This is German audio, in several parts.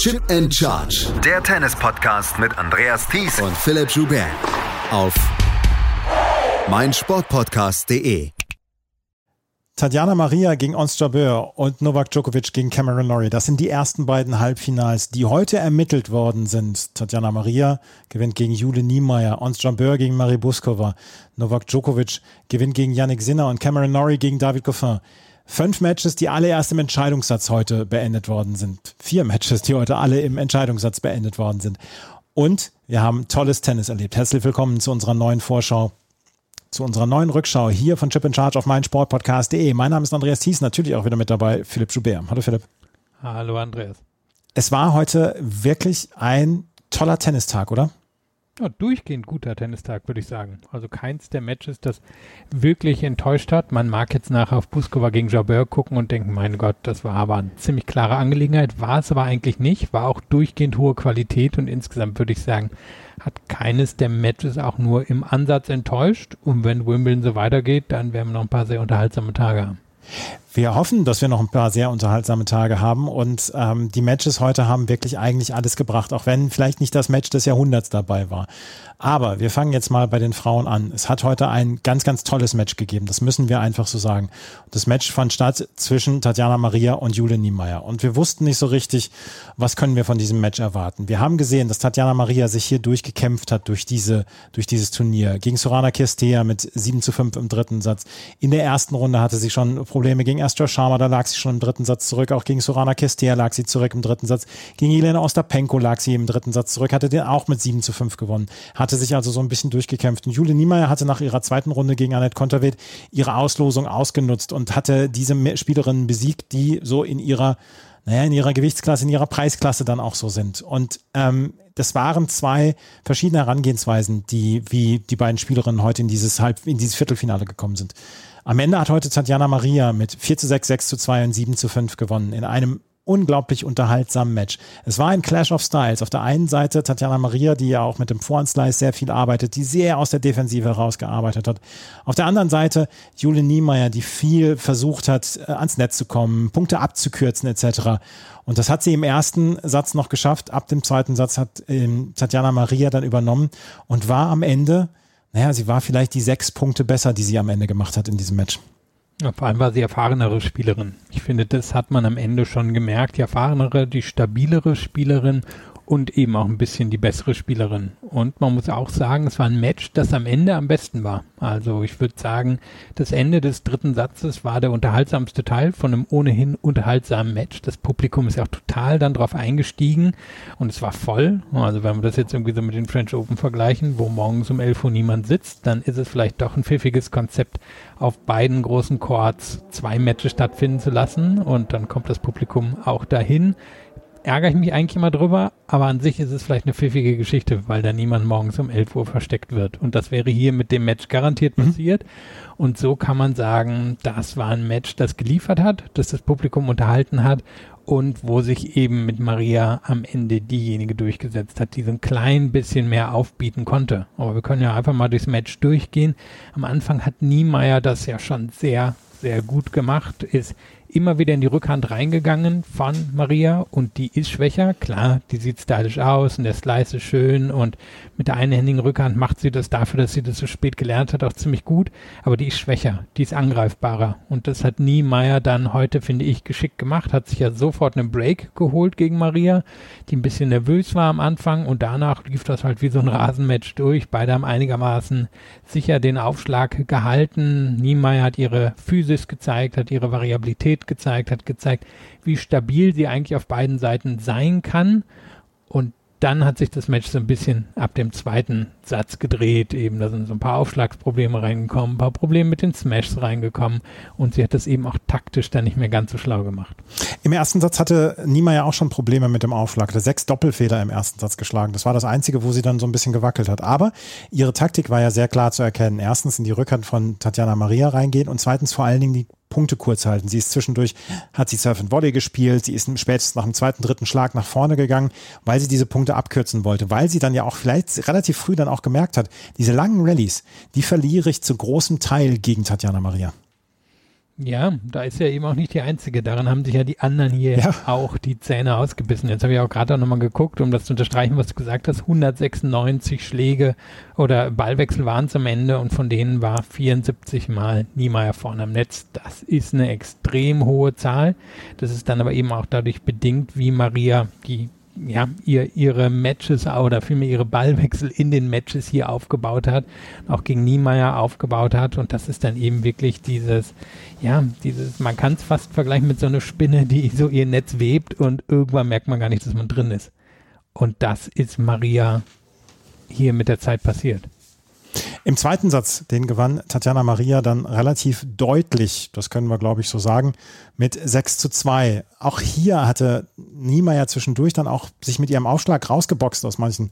Chip and Charge. Der Tennis-Podcast mit Andreas Thies und Philipp Joubert. Auf meinsportpodcast.de. Tatjana Maria gegen Ons Jabeur und Novak Djokovic gegen Cameron Norrie. Das sind die ersten beiden Halbfinals, die heute ermittelt worden sind. Tatjana Maria gewinnt gegen Jule Niemeyer, Ons Jabeur gegen Marie Buskova, Novak Djokovic gewinnt gegen Yannick Sinner und Cameron Norrie gegen David Goffin. Fünf Matches, die alle erst im Entscheidungssatz heute beendet worden sind. Vier Matches, die heute alle im Entscheidungssatz beendet worden sind. Und wir haben tolles Tennis erlebt. Herzlich willkommen zu unserer neuen Vorschau zu unserer neuen Rückschau hier von Chip in Charge auf meinsportpodcast.de. Mein Name ist Andreas Thies, natürlich auch wieder mit dabei Philipp Joubert. Hallo Philipp. Hallo Andreas. Es war heute wirklich ein toller Tennistag, oder? Ja, durchgehend guter Tennistag, würde ich sagen. Also keins der Matches, das wirklich enttäuscht hat. Man mag jetzt nachher auf Buskova gegen Jabeur gucken und denken, mein Gott, das war aber eine ziemlich klare Angelegenheit. War es aber eigentlich nicht. War auch durchgehend hohe Qualität und insgesamt würde ich sagen, hat keines der Matches auch nur im Ansatz enttäuscht. Und wenn Wimbledon so weitergeht, dann werden wir noch ein paar sehr unterhaltsame Tage haben. Wir hoffen, dass wir noch ein paar sehr unterhaltsame Tage haben und ähm, die Matches heute haben wirklich eigentlich alles gebracht, auch wenn vielleicht nicht das Match des Jahrhunderts dabei war. Aber wir fangen jetzt mal bei den Frauen an. Es hat heute ein ganz, ganz tolles Match gegeben. Das müssen wir einfach so sagen. Das Match fand statt zwischen Tatjana Maria und Jule Niemeyer. Und wir wussten nicht so richtig, was können wir von diesem Match erwarten. Wir haben gesehen, dass Tatjana Maria sich hier durchgekämpft hat durch diese, durch dieses Turnier. Gegen Sorana Kirstea mit 7 zu 5 im dritten Satz. In der ersten Runde hatte sie schon Probleme gegen Astor Sharma, da lag sie schon im dritten Satz zurück. Auch gegen Sorana Kirstea lag sie zurück im dritten Satz. Gegen Elena Ostapenko lag sie im dritten Satz zurück, hatte den auch mit 7 zu 5 gewonnen. Hat hatte sich also so ein bisschen durchgekämpft. Und Jule Niemeyer hatte nach ihrer zweiten Runde gegen Annette Konterweht ihre Auslosung ausgenutzt und hatte diese Spielerinnen besiegt, die so in ihrer naja, in ihrer Gewichtsklasse, in ihrer Preisklasse dann auch so sind. Und ähm, das waren zwei verschiedene Herangehensweisen, die, wie die beiden Spielerinnen heute in dieses Halb, in dieses Viertelfinale gekommen sind. Am Ende hat heute Tatjana Maria mit 4 zu 6, 6 zu 2 und 7 zu 5 gewonnen. In einem unglaublich unterhaltsamen Match. Es war ein Clash of Styles. Auf der einen Seite Tatjana Maria, die ja auch mit dem Vorhandslice sehr viel arbeitet, die sehr aus der Defensive herausgearbeitet hat. Auf der anderen Seite Julie Niemeyer, die viel versucht hat, äh, ans Netz zu kommen, Punkte abzukürzen etc. Und das hat sie im ersten Satz noch geschafft. Ab dem zweiten Satz hat ähm, Tatjana Maria dann übernommen und war am Ende, naja, sie war vielleicht die sechs Punkte besser, die sie am Ende gemacht hat in diesem Match. Ja, vor allem war sie erfahrenere Spielerin. Ich finde, das hat man am Ende schon gemerkt. Die erfahrenere, die stabilere Spielerin und eben auch ein bisschen die bessere Spielerin. Und man muss auch sagen, es war ein Match, das am Ende am besten war. Also ich würde sagen, das Ende des dritten Satzes war der unterhaltsamste Teil von einem ohnehin unterhaltsamen Match. Das Publikum ist ja auch total dann drauf eingestiegen und es war voll. Also wenn wir das jetzt irgendwie so mit den French Open vergleichen, wo morgens um 11 Uhr niemand sitzt, dann ist es vielleicht doch ein pfiffiges Konzept, auf beiden großen Courts zwei Matches stattfinden zu lassen und dann kommt das Publikum auch dahin ärgere ich mich eigentlich immer drüber, aber an sich ist es vielleicht eine pfiffige Geschichte, weil da niemand morgens um 11 Uhr versteckt wird. Und das wäre hier mit dem Match garantiert mhm. passiert. Und so kann man sagen, das war ein Match, das geliefert hat, das das Publikum unterhalten hat und wo sich eben mit Maria am Ende diejenige durchgesetzt hat, die so ein klein bisschen mehr aufbieten konnte. Aber wir können ja einfach mal durchs Match durchgehen. Am Anfang hat Niemeyer das ja schon sehr, sehr gut gemacht, ist immer wieder in die Rückhand reingegangen von Maria und die ist schwächer. Klar, die sieht stylisch aus und der Slice ist schön und mit der einhändigen Rückhand macht sie das dafür, dass sie das so spät gelernt hat, auch ziemlich gut. Aber die ist schwächer, die ist angreifbarer und das hat Niemeyer dann heute, finde ich, geschickt gemacht, hat sich ja sofort einen Break geholt gegen Maria, die ein bisschen nervös war am Anfang und danach lief das halt wie so ein Rasenmatch durch. Beide haben einigermaßen sicher den Aufschlag gehalten. Niemeyer hat ihre Physis gezeigt, hat ihre Variabilität Qualität gezeigt, hat gezeigt, wie stabil sie eigentlich auf beiden Seiten sein kann. Und dann hat sich das Match so ein bisschen ab dem zweiten Satz gedreht. Eben, da sind so ein paar Aufschlagsprobleme reingekommen, ein paar Probleme mit den Smashs reingekommen und sie hat das eben auch taktisch dann nicht mehr ganz so schlau gemacht. Im ersten Satz hatte Nima ja auch schon Probleme mit dem Aufschlag. Hatte sechs Doppelfehler im ersten Satz geschlagen. Das war das Einzige, wo sie dann so ein bisschen gewackelt hat. Aber ihre Taktik war ja sehr klar zu erkennen. Erstens in die Rückhand von Tatjana Maria reingehen und zweitens vor allen Dingen die Punkte kurz halten. Sie ist zwischendurch, hat sie Surf and Volley gespielt, sie ist spätestens nach dem zweiten, dritten Schlag nach vorne gegangen, weil sie diese Punkte abkürzen wollte, weil sie dann ja auch vielleicht relativ früh dann auch gemerkt hat, diese langen Rallyes, die verliere ich zu großem Teil gegen Tatjana Maria. Ja, da ist ja eben auch nicht die einzige. Daran haben sich ja die anderen hier ja. auch die Zähne ausgebissen. Jetzt habe ich auch gerade nochmal geguckt, um das zu unterstreichen, was du gesagt hast. 196 Schläge oder Ballwechsel waren es am Ende und von denen war 74 Mal Niemeyer vorne am Netz. Das ist eine extrem hohe Zahl. Das ist dann aber eben auch dadurch bedingt, wie Maria die ja, ihr, ihre Matches oder vielmehr ihre Ballwechsel in den Matches hier aufgebaut hat, auch gegen Niemeyer aufgebaut hat. Und das ist dann eben wirklich dieses, ja, dieses, man kann es fast vergleichen mit so einer Spinne, die so ihr Netz webt und irgendwann merkt man gar nicht, dass man drin ist. Und das ist Maria hier mit der Zeit passiert. Im zweiten Satz, den gewann Tatjana Maria dann relativ deutlich, das können wir glaube ich so sagen, mit 6 zu 2. Auch hier hatte Niemeyer zwischendurch dann auch sich mit ihrem Aufschlag rausgeboxt aus manchen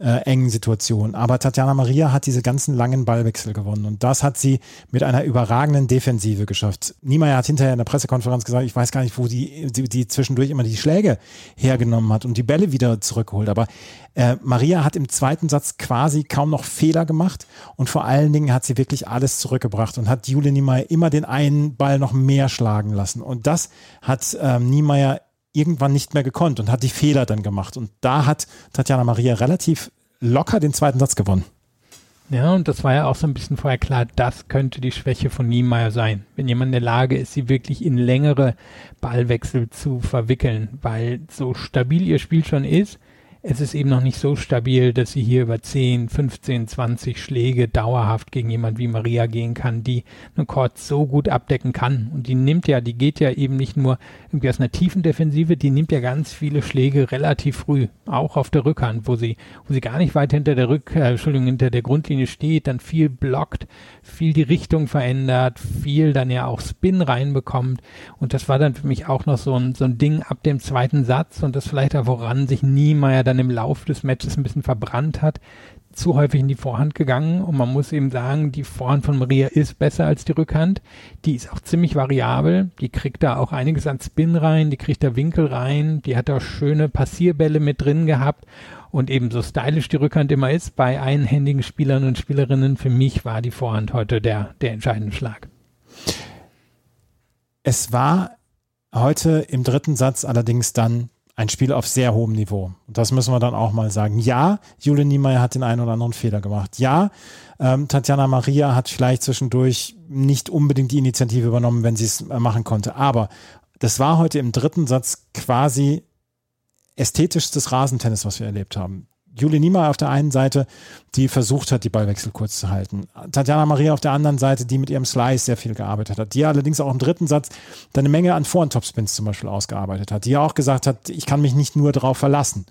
äh, engen Situation. Aber Tatjana Maria hat diese ganzen langen Ballwechsel gewonnen und das hat sie mit einer überragenden Defensive geschafft. Niemeyer hat hinterher in der Pressekonferenz gesagt, ich weiß gar nicht, wo die, die, die zwischendurch immer die Schläge hergenommen hat und die Bälle wieder zurückholt. Aber äh, Maria hat im zweiten Satz quasi kaum noch Fehler gemacht und vor allen Dingen hat sie wirklich alles zurückgebracht und hat Jule Niemeyer immer den einen Ball noch mehr schlagen lassen. Und das hat ähm, Niemeyer irgendwann nicht mehr gekonnt und hat die Fehler dann gemacht. Und da hat Tatjana Maria relativ locker den zweiten Satz gewonnen. Ja, und das war ja auch so ein bisschen vorher klar, das könnte die Schwäche von Niemeyer sein. Wenn jemand in der Lage ist, sie wirklich in längere Ballwechsel zu verwickeln, weil so stabil ihr Spiel schon ist, es ist eben noch nicht so stabil, dass sie hier über 10, 15, 20 Schläge dauerhaft gegen jemand wie Maria gehen kann, die einen Court so gut abdecken kann. Und die nimmt ja, die geht ja eben nicht nur irgendwie aus einer tiefen Defensive, die nimmt ja ganz viele Schläge relativ früh, auch auf der Rückhand, wo sie, wo sie gar nicht weit hinter der Rück, äh, Entschuldigung, hinter der Grundlinie steht, dann viel blockt, viel die Richtung verändert, viel dann ja auch Spin reinbekommt. Und das war dann für mich auch noch so ein, so ein Ding ab dem zweiten Satz und das vielleicht auch woran sich Niemeyer dann im Lauf des Matches ein bisschen verbrannt hat, zu häufig in die Vorhand gegangen und man muss eben sagen, die Vorhand von Maria ist besser als die Rückhand. Die ist auch ziemlich variabel. Die kriegt da auch einiges an Spin rein, die kriegt da Winkel rein, die hat da schöne Passierbälle mit drin gehabt und eben so stylisch die Rückhand immer ist bei einhändigen Spielern und Spielerinnen. Für mich war die Vorhand heute der, der entscheidende Schlag. Es war heute im dritten Satz allerdings dann ein Spiel auf sehr hohem Niveau. Und das müssen wir dann auch mal sagen. Ja, Jule Niemeyer hat den einen oder anderen Fehler gemacht. Ja, ähm, Tatjana Maria hat vielleicht zwischendurch nicht unbedingt die Initiative übernommen, wenn sie es äh, machen konnte. Aber das war heute im dritten Satz quasi ästhetischstes Rasentennis, was wir erlebt haben. Juli Niemeyer auf der einen Seite, die versucht hat, die Ballwechsel kurz zu halten. Tatjana Maria auf der anderen Seite, die mit ihrem Slice sehr viel gearbeitet hat. Die allerdings auch im dritten Satz eine Menge an Vor- und Topspins zum Beispiel ausgearbeitet hat. Die auch gesagt hat, ich kann mich nicht nur darauf verlassen.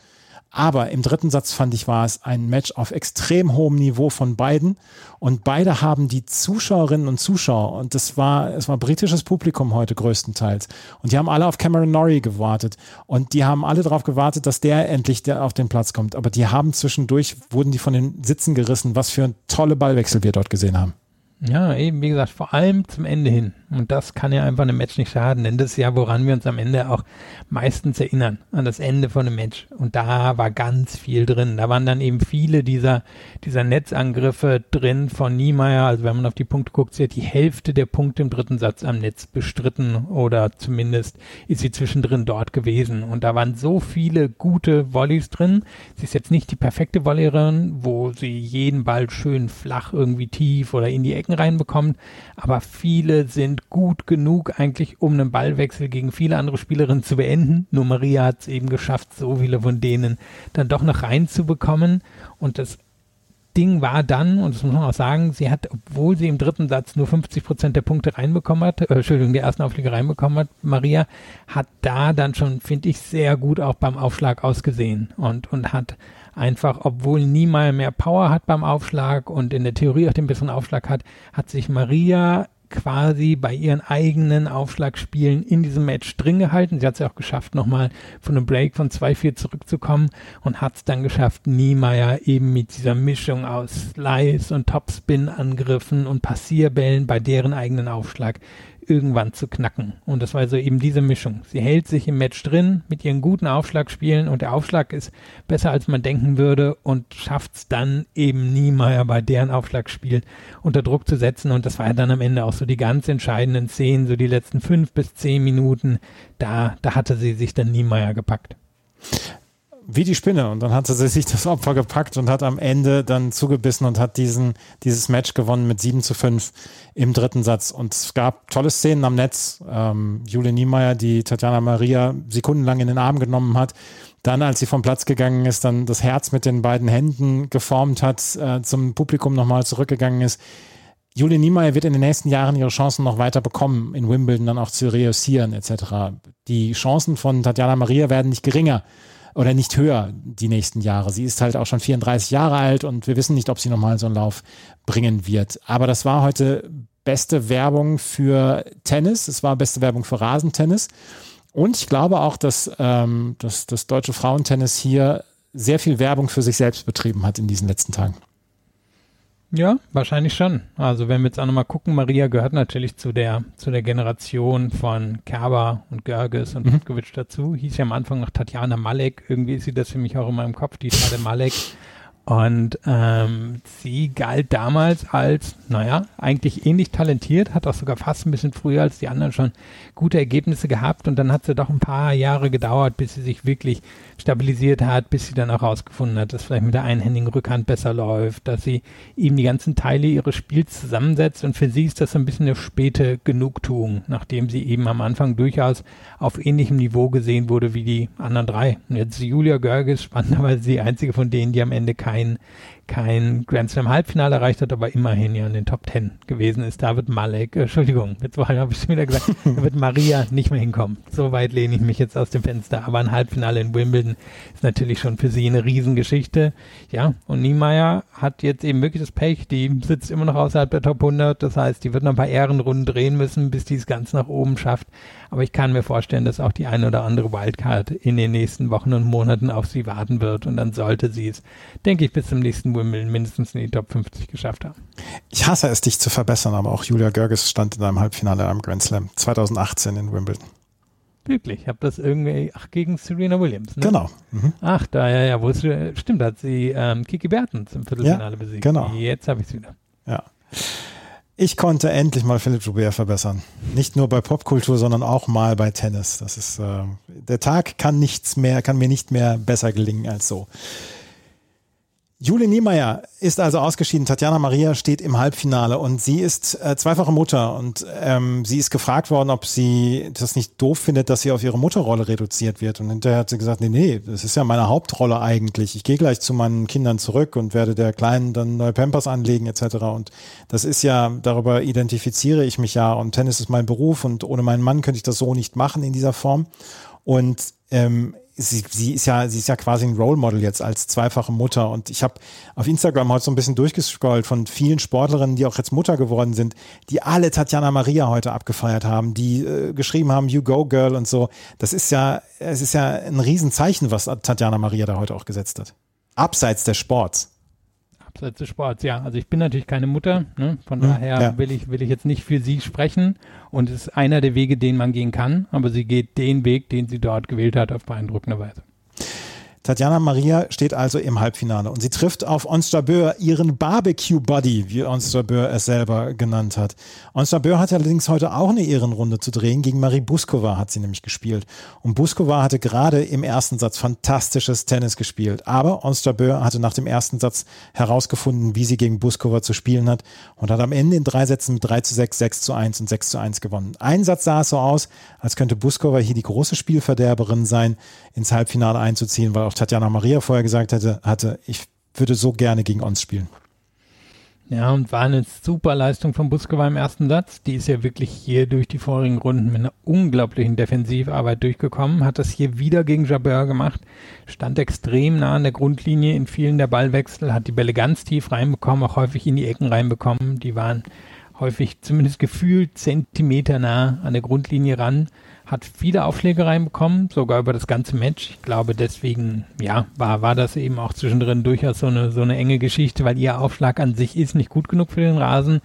Aber im dritten Satz fand ich, war es ein Match auf extrem hohem Niveau von beiden. Und beide haben die Zuschauerinnen und Zuschauer, und das war, es war britisches Publikum heute größtenteils. Und die haben alle auf Cameron Norrie gewartet. Und die haben alle darauf gewartet, dass der endlich der auf den Platz kommt. Aber die haben zwischendurch, wurden die von den Sitzen gerissen, was für tolle Ballwechsel wir dort gesehen haben. Ja, eben, wie gesagt, vor allem zum Ende hin. Und das kann ja einfach einem Match nicht schaden, denn das ist ja, woran wir uns am Ende auch meistens erinnern, an das Ende von einem Match. Und da war ganz viel drin. Da waren dann eben viele dieser, dieser Netzangriffe drin von Niemeyer. Also wenn man auf die Punkte guckt, sie hat die Hälfte der Punkte im dritten Satz am Netz bestritten oder zumindest ist sie zwischendrin dort gewesen. Und da waren so viele gute Volleys drin. Sie ist jetzt nicht die perfekte Volleyerin, wo sie jeden Ball schön flach irgendwie tief oder in die Ecken reinbekommt, aber viele sind gut genug eigentlich, um einen Ballwechsel gegen viele andere Spielerinnen zu beenden. Nur Maria hat es eben geschafft, so viele von denen dann doch noch reinzubekommen. Und das Ding war dann, und das muss man auch sagen, sie hat, obwohl sie im dritten Satz nur 50 Prozent der Punkte reinbekommen hat, äh, Entschuldigung, die ersten Aufschläge reinbekommen hat, Maria hat da dann schon, finde ich, sehr gut auch beim Aufschlag ausgesehen und, und hat einfach, obwohl Niemeyer mehr Power hat beim Aufschlag und in der Theorie auch den besseren Aufschlag hat, hat sich Maria quasi bei ihren eigenen Aufschlagspielen in diesem Match drin gehalten. Sie hat es ja auch geschafft, nochmal von einem Break von 2-4 zurückzukommen und hat es dann geschafft, Niemeyer eben mit dieser Mischung aus Slice und Topspin-Angriffen und Passierbällen bei deren eigenen Aufschlag irgendwann zu knacken. Und das war so eben diese Mischung. Sie hält sich im Match drin mit ihren guten Aufschlagspielen und der Aufschlag ist besser als man denken würde und schafft es dann eben Niemeyer bei deren Aufschlagspiel unter Druck zu setzen. Und das war ja dann am Ende auch so die ganz entscheidenden Szenen, so die letzten fünf bis zehn Minuten. Da, da hatte sie sich dann Niemeyer gepackt wie die Spinne. Und dann hat sie sich das Opfer gepackt und hat am Ende dann zugebissen und hat diesen, dieses Match gewonnen mit 7 zu 5 im dritten Satz. Und es gab tolle Szenen am Netz. Ähm, Julie Niemeyer, die Tatjana Maria sekundenlang in den Arm genommen hat. Dann, als sie vom Platz gegangen ist, dann das Herz mit den beiden Händen geformt hat, äh, zum Publikum nochmal zurückgegangen ist. Julie Niemeyer wird in den nächsten Jahren ihre Chancen noch weiter bekommen, in Wimbledon dann auch zu reüssieren etc. Die Chancen von Tatjana Maria werden nicht geringer oder nicht höher die nächsten Jahre. Sie ist halt auch schon 34 Jahre alt und wir wissen nicht, ob sie nochmal so einen Lauf bringen wird. Aber das war heute beste Werbung für Tennis. Es war beste Werbung für Rasentennis. Und ich glaube auch, dass, ähm, dass das deutsche Frauentennis hier sehr viel Werbung für sich selbst betrieben hat in diesen letzten Tagen. Ja, wahrscheinlich schon. Also wenn wir jetzt auch nochmal gucken, Maria gehört natürlich zu der, zu der Generation von Kerber und Görges und mhm. dazu. Hieß ja am Anfang noch Tatjana Malek. Irgendwie ist sie das für mich auch immer im Kopf, die Tade Malek. Und ähm, sie galt damals als, naja, eigentlich ähnlich talentiert, hat auch sogar fast ein bisschen früher als die anderen schon gute Ergebnisse gehabt. Und dann hat sie doch ein paar Jahre gedauert, bis sie sich wirklich stabilisiert hat, bis sie dann auch rausgefunden hat, dass vielleicht mit der einhändigen Rückhand besser läuft, dass sie eben die ganzen Teile ihres Spiels zusammensetzt. Und für sie ist das so ein bisschen eine späte Genugtuung, nachdem sie eben am Anfang durchaus auf ähnlichem Niveau gesehen wurde wie die anderen drei. Und jetzt Julia Görges, spannenderweise die einzige von denen, die am Ende kein kein, kein Grand Slam Halbfinale erreicht hat, aber immerhin ja in den Top Ten gewesen ist. Da wird Malek, äh, Entschuldigung, jetzt habe ich schon wieder gesagt, da wird Maria nicht mehr hinkommen. So weit lehne ich mich jetzt aus dem Fenster. Aber ein Halbfinale in Wimbledon ist natürlich schon für sie eine Riesengeschichte. Ja, und Niemeyer hat jetzt eben wirklich das Pech, die sitzt immer noch außerhalb der Top 100. Das heißt, die wird noch ein paar Ehrenrunden drehen müssen, bis die es ganz nach oben schafft. Aber ich kann mir vorstellen, dass auch die eine oder andere Wildcard in den nächsten Wochen und Monaten auf sie warten wird. Und dann sollte sie es, denke ich, bis zum nächsten Wimbledon mindestens in die Top 50 geschafft haben. Ich hasse es, dich zu verbessern, aber auch Julia Görges stand in einem Halbfinale am Grand Slam 2018 in Wimbledon. Wirklich, ich habe das irgendwie, ach, gegen Serena Williams, ne? Genau. Mhm. Ach, da, ja, ja, wo es, stimmt, hat sie ähm, Kiki Bertens im Viertelfinale ja, besiegt. genau. Jetzt habe ich es wieder. Ja. Ich konnte endlich mal Philipp Joubert verbessern. Nicht nur bei Popkultur, sondern auch mal bei Tennis. Das ist, äh, der Tag kann nichts mehr, kann mir nicht mehr besser gelingen als so. Julie Niemeyer ist also ausgeschieden. Tatjana Maria steht im Halbfinale und sie ist äh, zweifache Mutter und ähm, sie ist gefragt worden, ob sie das nicht doof findet, dass sie auf ihre Mutterrolle reduziert wird. Und hinterher hat sie gesagt, nee, nee, das ist ja meine Hauptrolle eigentlich. Ich gehe gleich zu meinen Kindern zurück und werde der Kleinen dann neue Pampers anlegen etc. Und das ist ja, darüber identifiziere ich mich ja und Tennis ist mein Beruf und ohne meinen Mann könnte ich das so nicht machen in dieser Form. Und ähm, sie, sie ist ja, sie ist ja quasi ein Role Model jetzt als zweifache Mutter. Und ich habe auf Instagram heute so ein bisschen durchgescrollt von vielen Sportlerinnen, die auch jetzt Mutter geworden sind, die alle Tatjana Maria heute abgefeiert haben, die äh, geschrieben haben, You Go Girl und so. Das ist ja, es ist ja ein Riesenzeichen, was Tatjana Maria da heute auch gesetzt hat. Abseits des Sports des Sports, ja. Also ich bin natürlich keine Mutter, ne? von mhm, daher ja. will ich will ich jetzt nicht für sie sprechen und es ist einer der Wege, den man gehen kann, aber sie geht den Weg, den sie dort gewählt hat, auf beeindruckende Weise. Tatjana Maria steht also im Halbfinale und sie trifft auf Onstabeur, ihren Barbecue-Buddy, wie Onstabeur es selber genannt hat. Onstabeur hatte allerdings heute auch eine Ehrenrunde zu drehen. Gegen Marie Buskova hat sie nämlich gespielt. Und Buskova hatte gerade im ersten Satz fantastisches Tennis gespielt. Aber Onstabeur hatte nach dem ersten Satz herausgefunden, wie sie gegen Buskova zu spielen hat und hat am Ende in drei Sätzen mit 3 zu 6, 6 zu 1 und 6 zu 1 gewonnen. Ein Satz sah es so aus, als könnte Buskova hier die große Spielverderberin sein, ins Halbfinale einzuziehen, weil auch Tatjana Maria vorher gesagt hätte, hatte, ich würde so gerne gegen uns spielen. Ja, und war eine super Leistung von Buskova im ersten Satz. Die ist ja wirklich hier durch die vorigen Runden mit einer unglaublichen Defensivarbeit durchgekommen, hat das hier wieder gegen Jabeur gemacht, stand extrem nah an der Grundlinie in vielen der Ballwechsel, hat die Bälle ganz tief reinbekommen, auch häufig in die Ecken reinbekommen. Die waren häufig zumindest gefühlt Zentimeter nah an der Grundlinie ran, hat viele Aufschläge reinbekommen, sogar über das ganze Match. Ich glaube, deswegen, ja, war, war das eben auch zwischendrin durchaus so eine, so eine enge Geschichte, weil ihr Aufschlag an sich ist nicht gut genug für den Rasen.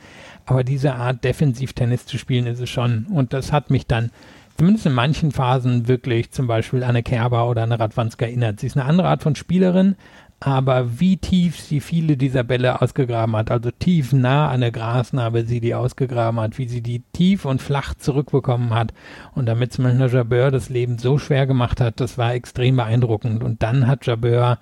Aber diese Art Defensiv-Tennis zu spielen ist es schon. Und das hat mich dann zumindest in manchen Phasen wirklich zum Beispiel an eine Kerber oder eine Radwanska erinnert. Sie ist eine andere Art von Spielerin, aber wie tief sie viele dieser Bälle ausgegraben hat, also tief nah an der Grasnarbe sie die ausgegraben hat, wie sie die tief und flach zurückbekommen hat und damit zum Beispiel Jabeur das Leben so schwer gemacht hat, das war extrem beeindruckend. Und dann hat Jabeur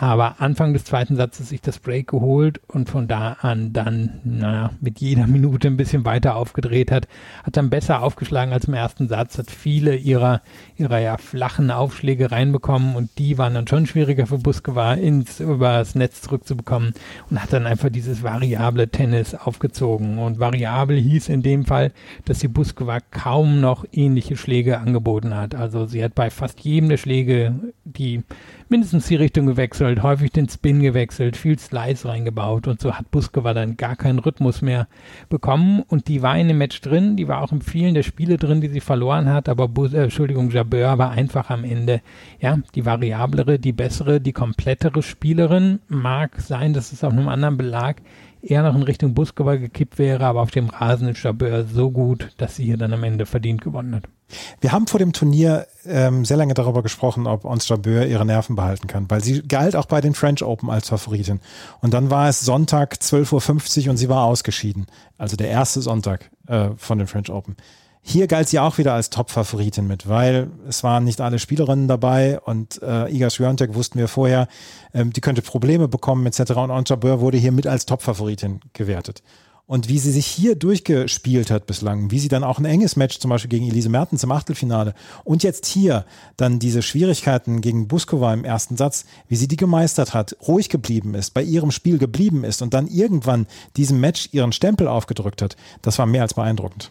aber Anfang des zweiten Satzes sich das Break geholt und von da an dann, naja, mit jeder Minute ein bisschen weiter aufgedreht hat, hat dann besser aufgeschlagen als im ersten Satz, hat viele ihrer, ihrer ja flachen Aufschläge reinbekommen und die waren dann schon schwieriger für Busquet ins, übers Netz zurückzubekommen und hat dann einfach dieses variable Tennis aufgezogen und variabel hieß in dem Fall, dass die Busquet kaum noch ähnliche Schläge angeboten hat. Also sie hat bei fast jedem der Schläge die mindestens die Richtung gewechselt, häufig den Spin gewechselt, viel Slice reingebaut und so hat Buskova dann gar keinen Rhythmus mehr bekommen und die war in dem Match drin, die war auch in vielen der Spiele drin, die sie verloren hat, aber Bus äh, Entschuldigung, Jabeur war einfach am Ende, ja, die variablere, die bessere, die komplettere Spielerin. Mag sein, dass es auf einem anderen Belag eher noch in Richtung Buskova gekippt wäre, aber auf dem Rasen ist Jabeur so gut, dass sie hier dann am Ende verdient gewonnen hat. Wir haben vor dem Turnier ähm, sehr lange darüber gesprochen, ob Ons Jabeur ihre Nerven behalten kann, weil sie galt auch bei den French Open als Favoritin. Und dann war es Sonntag 12.50 Uhr und sie war ausgeschieden. Also der erste Sonntag äh, von den French Open. Hier galt sie auch wieder als Top-Favoritin mit, weil es waren nicht alle Spielerinnen dabei und äh, Iga Swiatek wussten wir vorher, ähm, die könnte Probleme bekommen etc. Und Ons Jabeur wurde hier mit als Top-Favoritin gewertet. Und wie sie sich hier durchgespielt hat bislang, wie sie dann auch ein enges Match zum Beispiel gegen Elise Mertens im Achtelfinale und jetzt hier dann diese Schwierigkeiten gegen Buskova im ersten Satz, wie sie die gemeistert hat, ruhig geblieben ist, bei ihrem Spiel geblieben ist und dann irgendwann diesem Match ihren Stempel aufgedrückt hat, das war mehr als beeindruckend.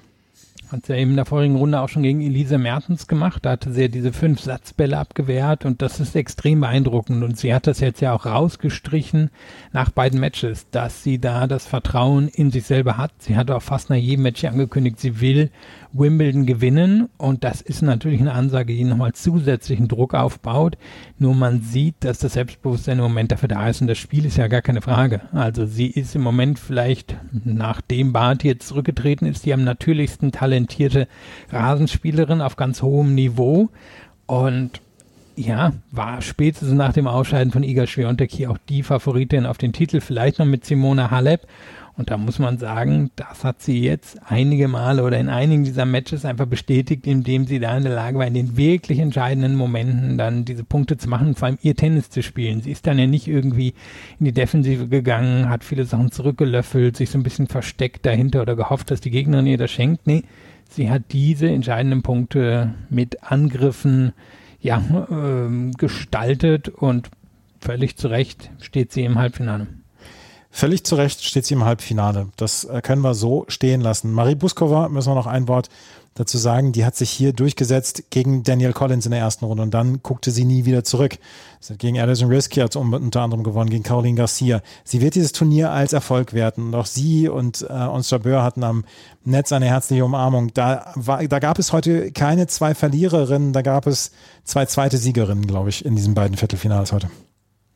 Hat sie ja eben in der vorigen Runde auch schon gegen Elise Mertens gemacht. Da hatte sie ja diese fünf Satzbälle abgewehrt und das ist extrem beeindruckend. Und sie hat das jetzt ja auch rausgestrichen nach beiden Matches, dass sie da das Vertrauen in sich selber hat. Sie hat auch fast nach jedem Match angekündigt, sie will Wimbledon gewinnen und das ist natürlich eine Ansage, die nochmal zusätzlichen Druck aufbaut. Nur man sieht, dass das Selbstbewusstsein im Moment dafür da ist und das Spiel ist ja gar keine Frage. Also sie ist im Moment vielleicht, nachdem Barth jetzt zurückgetreten ist, die am natürlichsten talentierte Rasenspielerin auf ganz hohem Niveau und ja, war spätestens nach dem Ausscheiden von Iga Swiatek hier auch die Favoritin auf den Titel, vielleicht noch mit Simona Halep. Und da muss man sagen, das hat sie jetzt einige Male oder in einigen dieser Matches einfach bestätigt, indem sie da in der Lage war, in den wirklich entscheidenden Momenten dann diese Punkte zu machen, vor allem ihr Tennis zu spielen. Sie ist dann ja nicht irgendwie in die Defensive gegangen, hat viele Sachen zurückgelöffelt, sich so ein bisschen versteckt dahinter oder gehofft, dass die Gegnerin ihr das schenkt. Nee, sie hat diese entscheidenden Punkte mit Angriffen ja, äh, gestaltet und völlig zu Recht steht sie im Halbfinale. Völlig zu Recht steht sie im Halbfinale. Das äh, können wir so stehen lassen. Marie Buskova, müssen wir noch ein Wort dazu sagen, die hat sich hier durchgesetzt gegen Daniel Collins in der ersten Runde und dann guckte sie nie wieder zurück. Sie hat gegen Alison Risky hat unter anderem gewonnen, gegen Caroline Garcia. Sie wird dieses Turnier als Erfolg werten und auch sie und äh, Ons Jabeur hatten am Netz eine herzliche Umarmung. Da, war, da gab es heute keine zwei Verliererinnen, da gab es zwei zweite Siegerinnen, glaube ich, in diesen beiden Viertelfinals heute.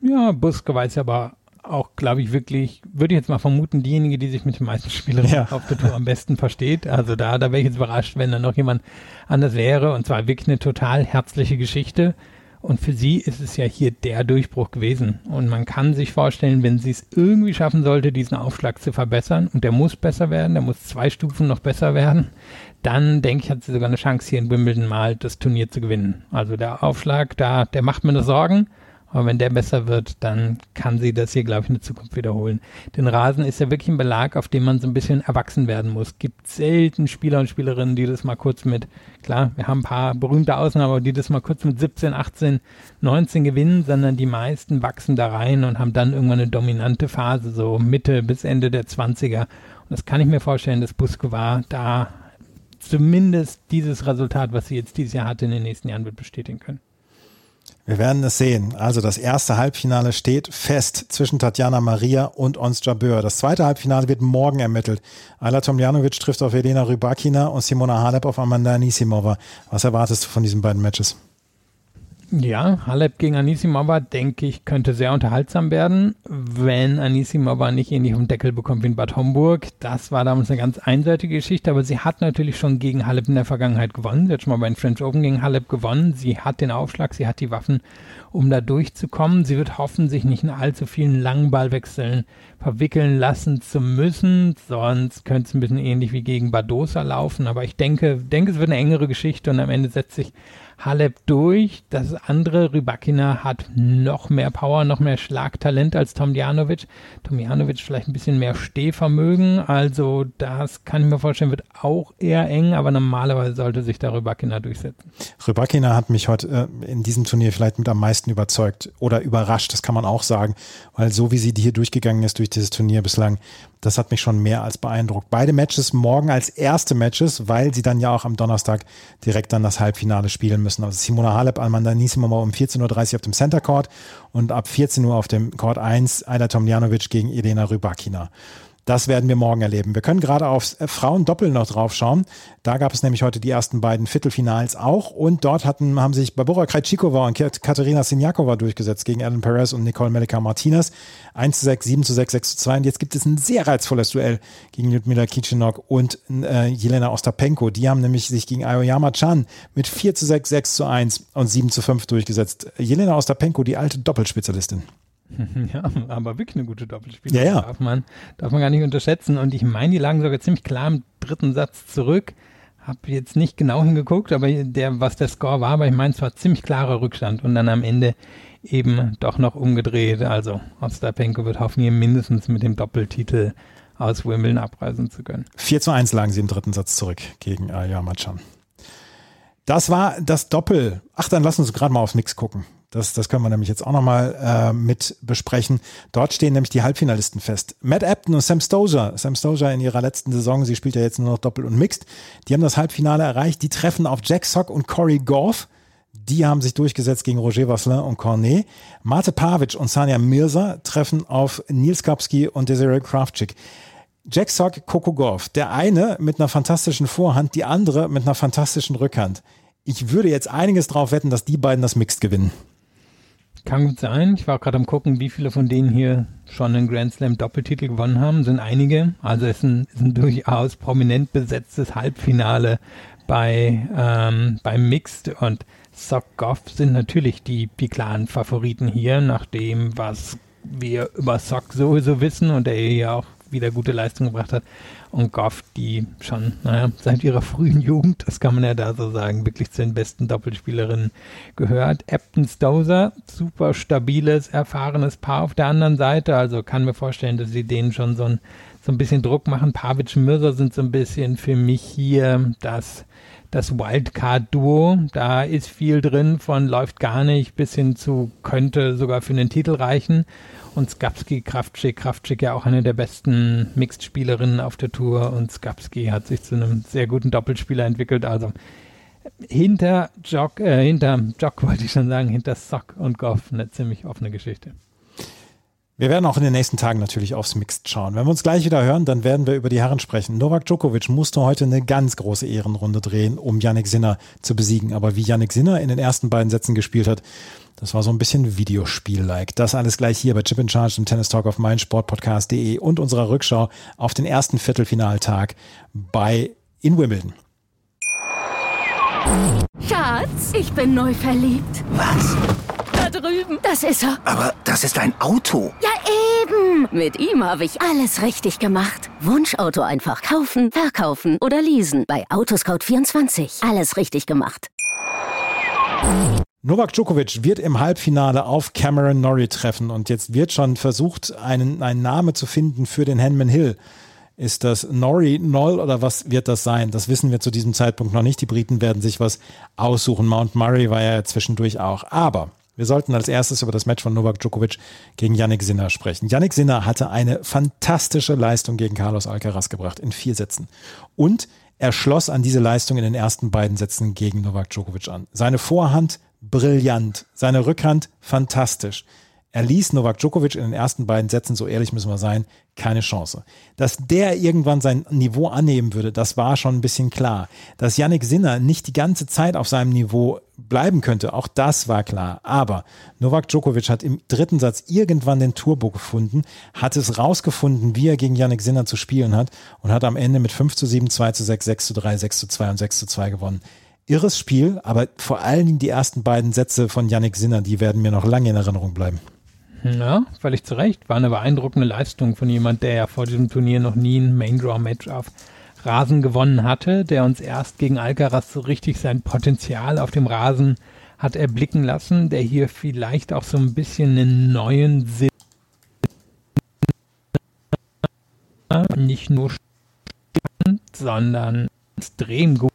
Ja, Buskova ist aber auch, glaube ich, wirklich, würde ich jetzt mal vermuten, diejenige, die sich mit den meisten Spielerinnen ja. auf der Tour am besten versteht. Also da, da wäre ich jetzt überrascht, wenn da noch jemand anders wäre. Und zwar wirklich eine total herzliche Geschichte. Und für sie ist es ja hier der Durchbruch gewesen. Und man kann sich vorstellen, wenn sie es irgendwie schaffen sollte, diesen Aufschlag zu verbessern, und der muss besser werden, der muss zwei Stufen noch besser werden, dann denke ich, hat sie sogar eine Chance, hier in Wimbledon mal das Turnier zu gewinnen. Also der Aufschlag, da, der macht mir nur Sorgen. Aber wenn der besser wird, dann kann sie das hier, glaube ich, in der Zukunft wiederholen. Den Rasen ist ja wirklich ein Belag, auf dem man so ein bisschen erwachsen werden muss. Gibt selten Spieler und Spielerinnen, die das mal kurz mit, klar, wir haben ein paar berühmte Ausnahmen, aber die das mal kurz mit 17, 18, 19 gewinnen, sondern die meisten wachsen da rein und haben dann irgendwann eine dominante Phase, so Mitte bis Ende der 20er. Und das kann ich mir vorstellen, dass Busqueva da zumindest dieses Resultat, was sie jetzt dieses Jahr hatte, in den nächsten Jahren wird bestätigen können. Wir werden es sehen. Also das erste Halbfinale steht fest zwischen Tatjana Maria und Ons Jabeur. Das zweite Halbfinale wird morgen ermittelt. Ayla Tomljanovic trifft auf Elena Rybakina und Simona Halep auf Amanda Anisimova. Was erwartest du von diesen beiden Matches? Ja, Halep gegen Anisimova, denke ich, könnte sehr unterhaltsam werden, wenn Anisimova nicht ähnlich um Deckel bekommt wie in Bad Homburg. Das war damals eine ganz einseitige Geschichte, aber sie hat natürlich schon gegen Halep in der Vergangenheit gewonnen. Sie hat schon mal bei den French Open gegen Halep gewonnen. Sie hat den Aufschlag, sie hat die Waffen, um da durchzukommen. Sie wird hoffen, sich nicht in allzu vielen langen Ballwechseln verwickeln lassen zu müssen, sonst könnte es ein bisschen ähnlich wie gegen Badosa laufen. Aber ich denke, denke, es wird eine engere Geschichte und am Ende setzt sich Halep durch. Das andere, Rybakina, hat noch mehr Power, noch mehr Schlagtalent als Tomljanovic. Tomljanovic vielleicht ein bisschen mehr Stehvermögen. Also das kann ich mir vorstellen, wird auch eher eng, aber normalerweise sollte sich da Rybakina durchsetzen. Rybakina hat mich heute äh, in diesem Turnier vielleicht mit am meisten überzeugt oder überrascht, das kann man auch sagen, weil so wie sie hier durchgegangen ist durch dieses Turnier bislang, das hat mich schon mehr als beeindruckt. Beide Matches morgen als erste Matches, weil sie dann ja auch am Donnerstag direkt dann das Halbfinale spielen müssen. Also Simona Halep, Amanda Nisimova um 14.30 Uhr auf dem Center Court und ab 14 Uhr auf dem Court 1 Ayla Tomljanovic gegen Elena Rybakina. Das werden wir morgen erleben. Wir können gerade aufs äh, Frauendoppel noch drauf schauen. Da gab es nämlich heute die ersten beiden Viertelfinals auch. Und dort hatten, haben sich Barbara Krejcikova und Katerina Sinjakova durchgesetzt gegen Alan Perez und Nicole Melika Martinez. 1 zu 6, 7 zu 6, 6 zu 2. Und jetzt gibt es ein sehr reizvolles Duell gegen Lyudmila Kichinok und äh, Jelena Ostapenko. Die haben nämlich sich gegen Aoyama Chan mit 4 zu 6, 6 zu 1 und 7 zu 5 durchgesetzt. Jelena Ostapenko, die alte Doppelspezialistin. Ja, aber wirklich eine gute Doppelspielerin. Ja, ja. Darf man, darf man gar nicht unterschätzen. Und ich meine, die lagen sogar ziemlich klar im dritten Satz zurück. Hab jetzt nicht genau hingeguckt, aber der, was der Score war, aber ich meine, es war ziemlich klarer Rückstand und dann am Ende eben doch noch umgedreht. Also Ostapenko wird hoffen, hier mindestens mit dem Doppeltitel aus Wimbledon abreisen zu können. 4 zu 1 lagen sie im dritten Satz zurück gegen Ayama Chan. Das war das Doppel. Ach, dann lass uns gerade mal aufs Mix gucken. Das, das können wir nämlich jetzt auch nochmal äh, mit besprechen. Dort stehen nämlich die Halbfinalisten fest. Matt Apton und Sam Stozer. Sam Stozer in ihrer letzten Saison, sie spielt ja jetzt nur noch Doppel und Mixed. Die haben das Halbfinale erreicht. Die treffen auf Jack Sock und Corey Goff. Die haben sich durchgesetzt gegen Roger Vasselin und Cornet. Mate Pavic und Sanja Mirza treffen auf Nils Kapski und Desiree Kravchik. Jack Sock, Coco Goff. Der eine mit einer fantastischen Vorhand, die andere mit einer fantastischen Rückhand. Ich würde jetzt einiges drauf wetten, dass die beiden das Mixed gewinnen. Kann gut sein. Ich war gerade am gucken, wie viele von denen hier schon einen Grand Slam Doppeltitel gewonnen haben. Sind einige. Also es ist ein, ist ein durchaus prominent besetztes Halbfinale bei ähm, beim Mixed und Sock Goff sind natürlich die, die klaren Favoriten hier, nach dem, was wir über Sock sowieso wissen und der hier auch wieder gute Leistung gebracht hat und Goff, die schon, naja, seit ihrer frühen Jugend, das kann man ja da so sagen, wirklich zu den besten Doppelspielerinnen gehört. Apton Stoser, super stabiles, erfahrenes Paar auf der anderen Seite, also kann mir vorstellen, dass sie denen schon so ein, so ein bisschen Druck machen. Pavic Mirza sind so ein bisschen für mich hier das das Wildcard-Duo. Da ist viel drin von läuft gar nicht bis hin zu könnte sogar für den Titel reichen und Skapski, Kraftschick, Kraftschick ja auch eine der besten Mixed-Spielerinnen auf der Tour und Skapski hat sich zu einem sehr guten Doppelspieler entwickelt. Also hinter Jock, äh, hinter Jock wollte ich schon sagen, hinter Sock und Goff eine ziemlich offene Geschichte. Wir werden auch in den nächsten Tagen natürlich aufs Mixed schauen. Wenn wir uns gleich wieder hören, dann werden wir über die Herren sprechen. Novak Djokovic musste heute eine ganz große Ehrenrunde drehen, um Yannick Sinner zu besiegen. Aber wie Yannick Sinner in den ersten beiden Sätzen gespielt hat, das war so ein bisschen Videospiel-like. Das alles gleich hier bei Chip in Charge im Tennis Talk auf meinsportpodcast.de und unserer Rückschau auf den ersten Viertelfinaltag bei in Wimbledon. Schatz, ich bin neu verliebt. Was? Drüben. Das ist er. Aber das ist ein Auto. Ja, eben. Mit ihm habe ich alles richtig gemacht. Wunschauto einfach kaufen, verkaufen oder leasen. Bei Autoscout24. Alles richtig gemacht. Novak Djokovic wird im Halbfinale auf Cameron Norrie treffen und jetzt wird schon versucht, einen, einen Name zu finden für den Henman Hill. Ist das Norrie Noll oder was wird das sein? Das wissen wir zu diesem Zeitpunkt noch nicht. Die Briten werden sich was aussuchen. Mount Murray war ja zwischendurch auch. Aber wir sollten als erstes über das Match von Novak Djokovic gegen Yannick Sinner sprechen. Yannick Sinner hatte eine fantastische Leistung gegen Carlos Alcaraz gebracht in vier Sätzen. Und er schloss an diese Leistung in den ersten beiden Sätzen gegen Novak Djokovic an. Seine Vorhand brillant. Seine Rückhand fantastisch. Er ließ Novak Djokovic in den ersten beiden Sätzen, so ehrlich müssen wir sein, keine Chance. Dass der irgendwann sein Niveau annehmen würde, das war schon ein bisschen klar. Dass Yannick Sinner nicht die ganze Zeit auf seinem Niveau bleiben könnte, auch das war klar. Aber Novak Djokovic hat im dritten Satz irgendwann den Turbo gefunden, hat es rausgefunden, wie er gegen Yannick Sinner zu spielen hat und hat am Ende mit 5 zu 7, 2 zu 6, 6 zu 3, 6 zu 2 und 6 zu 2 gewonnen. Irres Spiel, aber vor allen Dingen die ersten beiden Sätze von Yannick Sinner, die werden mir noch lange in Erinnerung bleiben. Ja, völlig zu Recht. War eine beeindruckende Leistung von jemand, der ja vor diesem Turnier noch nie ein Main Draw Match auf Rasen gewonnen hatte, der uns erst gegen Alcaraz so richtig sein Potenzial auf dem Rasen hat erblicken lassen, der hier vielleicht auch so ein bisschen einen neuen Sinn nicht nur sondern extrem gut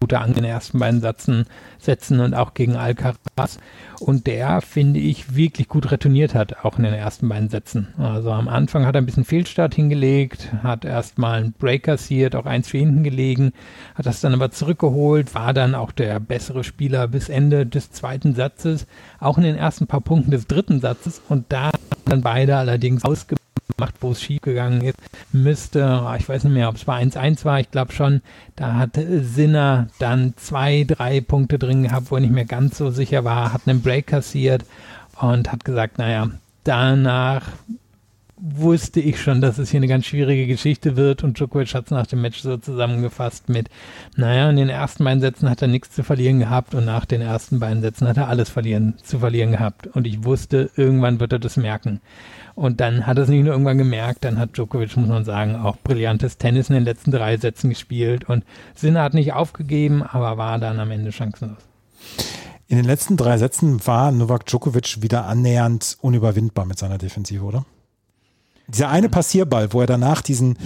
gute an den ersten beiden Sätzen setzen und auch gegen Alcaraz. Und der, finde ich, wirklich gut retourniert hat, auch in den ersten beiden Sätzen. Also am Anfang hat er ein bisschen Fehlstart hingelegt, hat erstmal einen Break kassiert, auch eins für hinten gelegen, hat das dann aber zurückgeholt, war dann auch der bessere Spieler bis Ende des zweiten Satzes, auch in den ersten paar Punkten des dritten Satzes. Und da dann beide allerdings ausge macht, wo es schief gegangen ist, müsste, ich weiß nicht mehr, ob es bei 1-1 war, ich glaube schon, da hat Sinner dann zwei, drei Punkte drin gehabt, wo er nicht mehr ganz so sicher war, hat einen Break kassiert und hat gesagt, naja, danach wusste ich schon, dass es hier eine ganz schwierige Geschichte wird und Djokovic hat es nach dem Match so zusammengefasst mit, naja, in den ersten beiden Sätzen hat er nichts zu verlieren gehabt und nach den ersten beiden Sätzen hat er alles verlieren, zu verlieren gehabt und ich wusste, irgendwann wird er das merken. Und dann hat er es nicht nur irgendwann gemerkt, dann hat Djokovic, muss man sagen, auch brillantes Tennis in den letzten drei Sätzen gespielt. Und Sinner hat nicht aufgegeben, aber war dann am Ende chancenlos. In den letzten drei Sätzen war Novak Djokovic wieder annähernd unüberwindbar mit seiner Defensive, oder? Dieser eine Passierball, wo er danach diesen,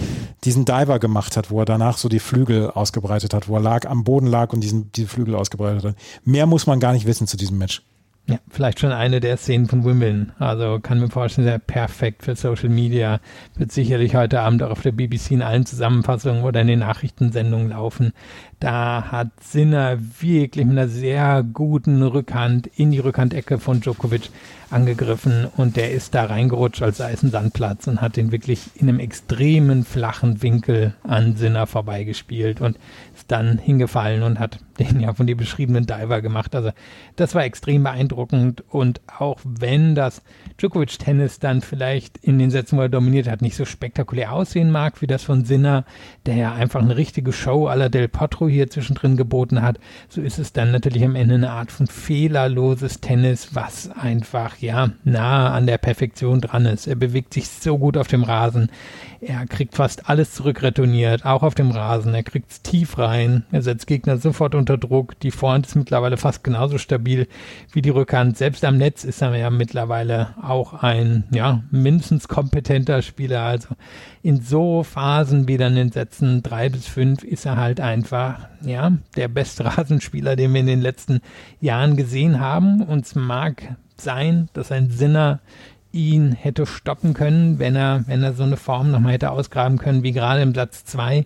diesen Diver gemacht hat, wo er danach so die Flügel ausgebreitet hat, wo er lag, am Boden lag und diesen, diese Flügel ausgebreitet hat. Mehr muss man gar nicht wissen zu diesem Match. Ja, vielleicht schon eine der Szenen von Wimbledon. Also kann mir vorstellen, sehr perfekt für Social Media. Wird sicherlich heute Abend auch auf der BBC in allen Zusammenfassungen oder in den Nachrichtensendungen laufen. Da hat Sinner wirklich mit einer sehr guten Rückhand in die Rückhandecke von Djokovic angegriffen und der ist da reingerutscht, als sei es ein Sandplatz und hat den wirklich in einem extremen flachen Winkel an Sinner vorbeigespielt und ist dann hingefallen und hat den ja von dir beschriebenen Diver gemacht. Also das war extrem beeindruckend und auch wenn das Djokovic-Tennis dann vielleicht in den Sätzen, wo er dominiert hat, nicht so spektakulär aussehen mag wie das von Sinner, der ja einfach eine richtige Show aller Del Potro hier zwischendrin geboten hat, so ist es dann natürlich am Ende eine Art von fehlerloses Tennis, was einfach ja nah an der Perfektion dran ist. Er bewegt sich so gut auf dem Rasen. Er kriegt fast alles zurückretourniert, auch auf dem Rasen. Er kriegt es tief rein. Er setzt Gegner sofort unter Druck. Die Vorhand ist mittlerweile fast genauso stabil wie die Rückhand. Selbst am Netz ist er ja mittlerweile auch ein, ja, mindestens kompetenter Spieler. Also in so Phasen wie dann in Sätzen drei bis fünf ist er halt einfach, ja, der beste Rasenspieler, den wir in den letzten Jahren gesehen haben. Und es mag sein, dass ein Sinner ihn hätte stoppen können, wenn er, wenn er so eine Form nochmal hätte ausgraben können, wie gerade im Satz 2.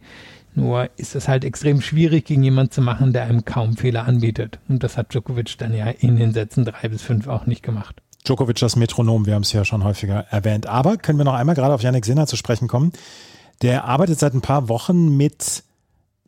Nur ist es halt extrem schwierig, gegen jemanden zu machen, der einem kaum Fehler anbietet. Und das hat Djokovic dann ja in den Sätzen 3 bis 5 auch nicht gemacht. Djokovic das Metronom, wir haben es ja schon häufiger erwähnt. Aber können wir noch einmal gerade auf Yannick Sinner zu sprechen kommen? Der arbeitet seit ein paar Wochen mit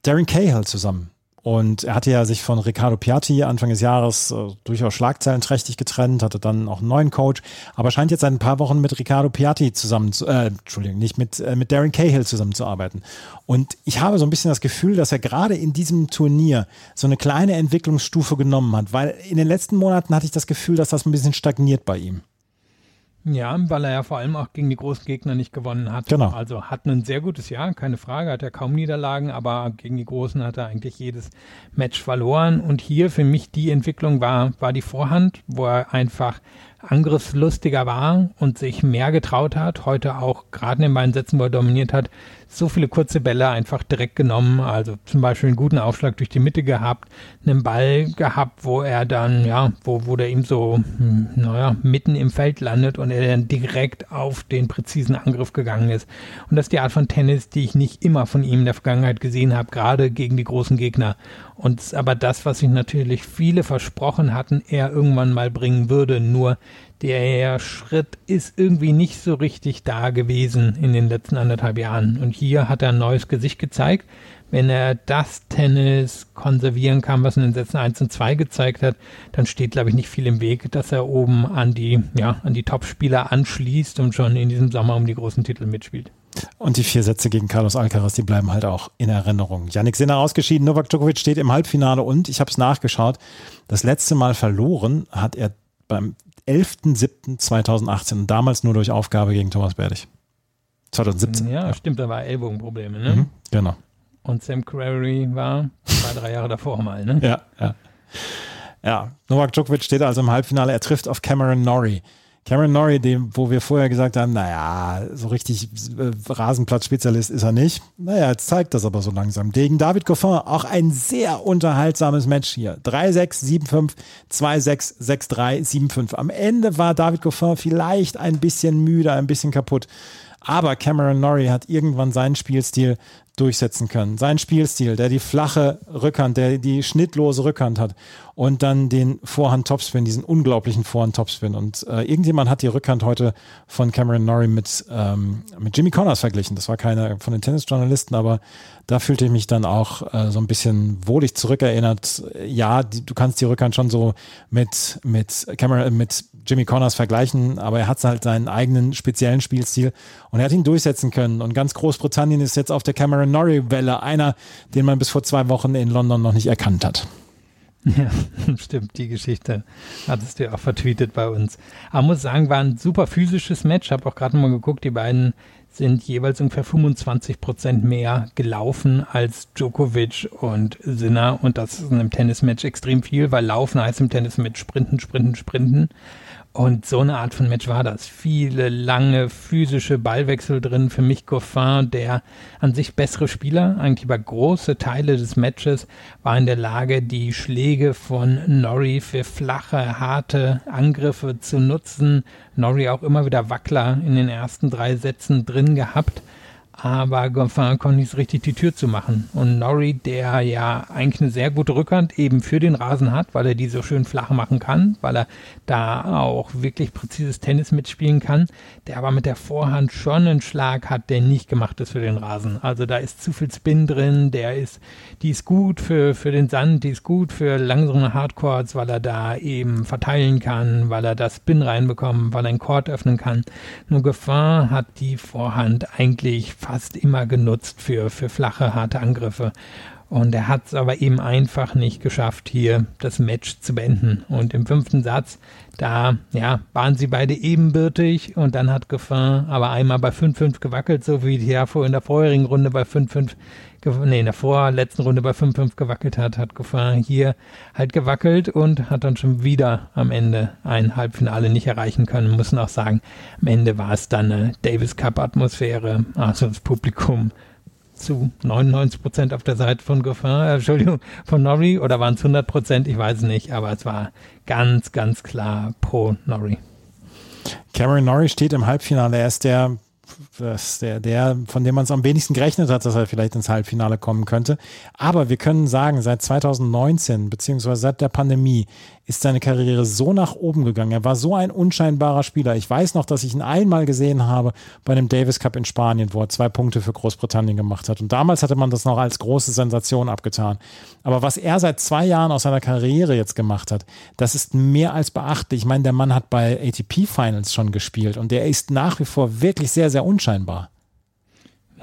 Darren Cahill zusammen. Und er hatte ja sich von Riccardo Piatti Anfang des Jahres äh, durchaus schlagzeilenträchtig getrennt, hatte dann auch einen neuen Coach, aber scheint jetzt seit ein paar Wochen mit Riccardo Piatti zusammen zu, äh, Entschuldigung, nicht mit, äh, mit Darren Cahill zusammenzuarbeiten. Und ich habe so ein bisschen das Gefühl, dass er gerade in diesem Turnier so eine kleine Entwicklungsstufe genommen hat, weil in den letzten Monaten hatte ich das Gefühl, dass das ein bisschen stagniert bei ihm. Ja, weil er ja vor allem auch gegen die großen Gegner nicht gewonnen hat. Genau. Also hat ein sehr gutes Jahr, keine Frage, hat er kaum Niederlagen, aber gegen die Großen hat er eigentlich jedes Match verloren. Und hier für mich die Entwicklung war, war die Vorhand, wo er einfach angriffslustiger war und sich mehr getraut hat. Heute auch gerade in den beiden Sätzen, wo er dominiert hat, so viele kurze Bälle einfach direkt genommen. Also zum Beispiel einen guten Aufschlag durch die Mitte gehabt, einen Ball gehabt, wo er dann, ja, wo, wo der ihm so, hm, naja, mitten im Feld landet und er dann direkt auf den präzisen Angriff gegangen ist. Und das ist die Art von Tennis, die ich nicht immer von ihm in der Vergangenheit gesehen habe, gerade gegen die großen Gegner. Und aber das, was sich natürlich viele versprochen hatten, er irgendwann mal bringen würde, nur der Schritt ist irgendwie nicht so richtig da gewesen in den letzten anderthalb Jahren. Und hier hat er ein neues Gesicht gezeigt. Wenn er das Tennis konservieren kann, was in den Sätzen 1 und 2 gezeigt hat, dann steht, glaube ich, nicht viel im Weg, dass er oben an die, ja, an die Top-Spieler anschließt und schon in diesem Sommer um die großen Titel mitspielt. Und die vier Sätze gegen Carlos Alcaraz, die bleiben halt auch in Erinnerung. Yannick Sinner ausgeschieden, Novak Djokovic steht im Halbfinale und ich habe es nachgeschaut, das letzte Mal verloren hat er beim 11.07.2018 und damals nur durch Aufgabe gegen Thomas Berdig. 2017. Ja, ja. stimmt, da war Ellbogenprobleme, ne? Mhm, genau. Und Sam Query war zwei, drei Jahre davor mal, ne? Ja, ja. Ja, Novak Djokovic steht also im Halbfinale, er trifft auf Cameron Norrie. Cameron Norrie, dem, wo wir vorher gesagt haben, naja, so richtig äh, Rasenplatzspezialist ist er nicht. Naja, jetzt zeigt das aber so langsam. Gegen David Goffin auch ein sehr unterhaltsames Match hier. 3-6, 7-5, 2-6, 6-3, 7-5. Am Ende war David Goffin vielleicht ein bisschen müde, ein bisschen kaputt. Aber Cameron Norrie hat irgendwann seinen Spielstil durchsetzen können. Sein Spielstil, der die flache Rückhand, der die schnittlose Rückhand hat und dann den Vorhand-Topspin, diesen unglaublichen Vorhand-Topspin. Und äh, irgendjemand hat die Rückhand heute von Cameron Norrie mit, ähm, mit Jimmy Connors verglichen. Das war keiner von den Tennisjournalisten, aber da fühlte ich mich dann auch äh, so ein bisschen wohlig zurückerinnert. Ja, die, du kannst die Rückhand schon so mit, mit Cameron, mit Jimmy Connors vergleichen, aber er hat halt seinen eigenen speziellen Spielstil und er hat ihn durchsetzen können. Und ganz Großbritannien ist jetzt auf der Cameron Norrie-Welle einer, den man bis vor zwei Wochen in London noch nicht erkannt hat. Ja, stimmt, die Geschichte hattest du ja auch vertweetet bei uns. Aber muss sagen, war ein super physisches Match. Habe auch gerade mal geguckt, die beiden sind jeweils ungefähr 25 Prozent mehr gelaufen als Djokovic und Sinner. Und das ist in einem Tennismatch extrem viel, weil Laufen heißt im Tennismatch Sprinten, Sprinten, Sprinten. Und so eine Art von Match war das. Viele lange physische Ballwechsel drin. Für mich Goffin, der an sich bessere Spieler, eigentlich über große Teile des Matches, war in der Lage, die Schläge von Norrie für flache, harte Angriffe zu nutzen. Norrie auch immer wieder Wackler in den ersten drei Sätzen drin gehabt aber Goffin konnte nicht so richtig die Tür zu machen. Und Norrie, der ja eigentlich eine sehr gute Rückhand eben für den Rasen hat, weil er die so schön flach machen kann, weil er da auch wirklich präzises Tennis mitspielen kann, der aber mit der Vorhand schon einen Schlag hat, der nicht gemacht ist für den Rasen. Also da ist zu viel Spin drin, der ist, die ist gut für, für den Sand, die ist gut für langsame Hardcourts, weil er da eben verteilen kann, weil er das Spin reinbekommt, weil er einen Court öffnen kann. Nur Goffin hat die Vorhand eigentlich fast fast immer genutzt für, für flache, harte Angriffe. Und er hat es aber eben einfach nicht geschafft, hier das Match zu beenden. Und im fünften Satz, da ja, waren sie beide ebenbürtig und dann hat Goffin aber einmal bei 5-5 gewackelt, so wie der in der vorherigen Runde bei 5-5 nee, in der vorletzten Runde bei 5-5 gewackelt hat, hat Goffin hier halt gewackelt und hat dann schon wieder am Ende ein Halbfinale nicht erreichen können. Müssen auch sagen, am Ende war es dann eine Davis Cup Atmosphäre, also das Publikum zu 99 Prozent auf der Seite von Goffin, äh, Entschuldigung, von Norrie oder waren es 100 Prozent, ich weiß nicht, aber es war ganz, ganz klar pro Norrie. Cameron Norrie steht im Halbfinale. Er ist der das der, der, von dem man es am wenigsten gerechnet hat, dass er vielleicht ins Halbfinale kommen könnte. Aber wir können sagen, seit 2019, beziehungsweise seit der Pandemie, ist seine Karriere so nach oben gegangen. Er war so ein unscheinbarer Spieler. Ich weiß noch, dass ich ihn einmal gesehen habe bei dem Davis Cup in Spanien, wo er zwei Punkte für Großbritannien gemacht hat. Und damals hatte man das noch als große Sensation abgetan. Aber was er seit zwei Jahren aus seiner Karriere jetzt gemacht hat, das ist mehr als beachtlich. Ich meine, der Mann hat bei ATP Finals schon gespielt und der ist nach wie vor wirklich sehr, sehr unscheinbar.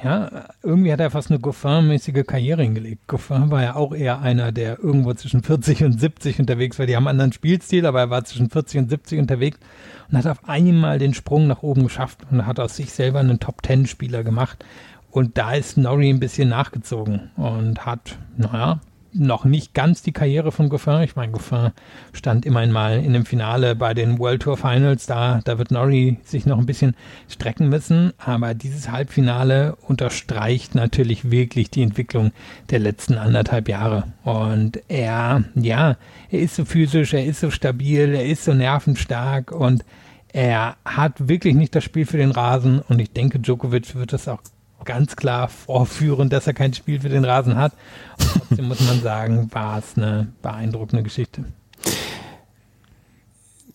Ja, irgendwie hat er fast eine Goffin-mäßige Karriere hingelegt. Goffin war ja auch eher einer, der irgendwo zwischen 40 und 70 unterwegs war. Die haben einen anderen Spielstil, aber er war zwischen 40 und 70 unterwegs und hat auf einmal den Sprung nach oben geschafft und hat aus sich selber einen Top-10-Spieler gemacht. Und da ist Norrie ein bisschen nachgezogen und hat, naja, noch nicht ganz die Karriere von Goffin. Ich meine, Goffin stand immerhin mal in dem Finale bei den World Tour Finals. Da, da wird Norrie sich noch ein bisschen strecken müssen. Aber dieses Halbfinale unterstreicht natürlich wirklich die Entwicklung der letzten anderthalb Jahre. Und er, ja, er ist so physisch, er ist so stabil, er ist so nervenstark und er hat wirklich nicht das Spiel für den Rasen. Und ich denke, Djokovic wird das auch ganz klar vorführen, dass er kein Spiel für den Rasen hat. Und trotzdem muss man sagen, war es eine beeindruckende Geschichte.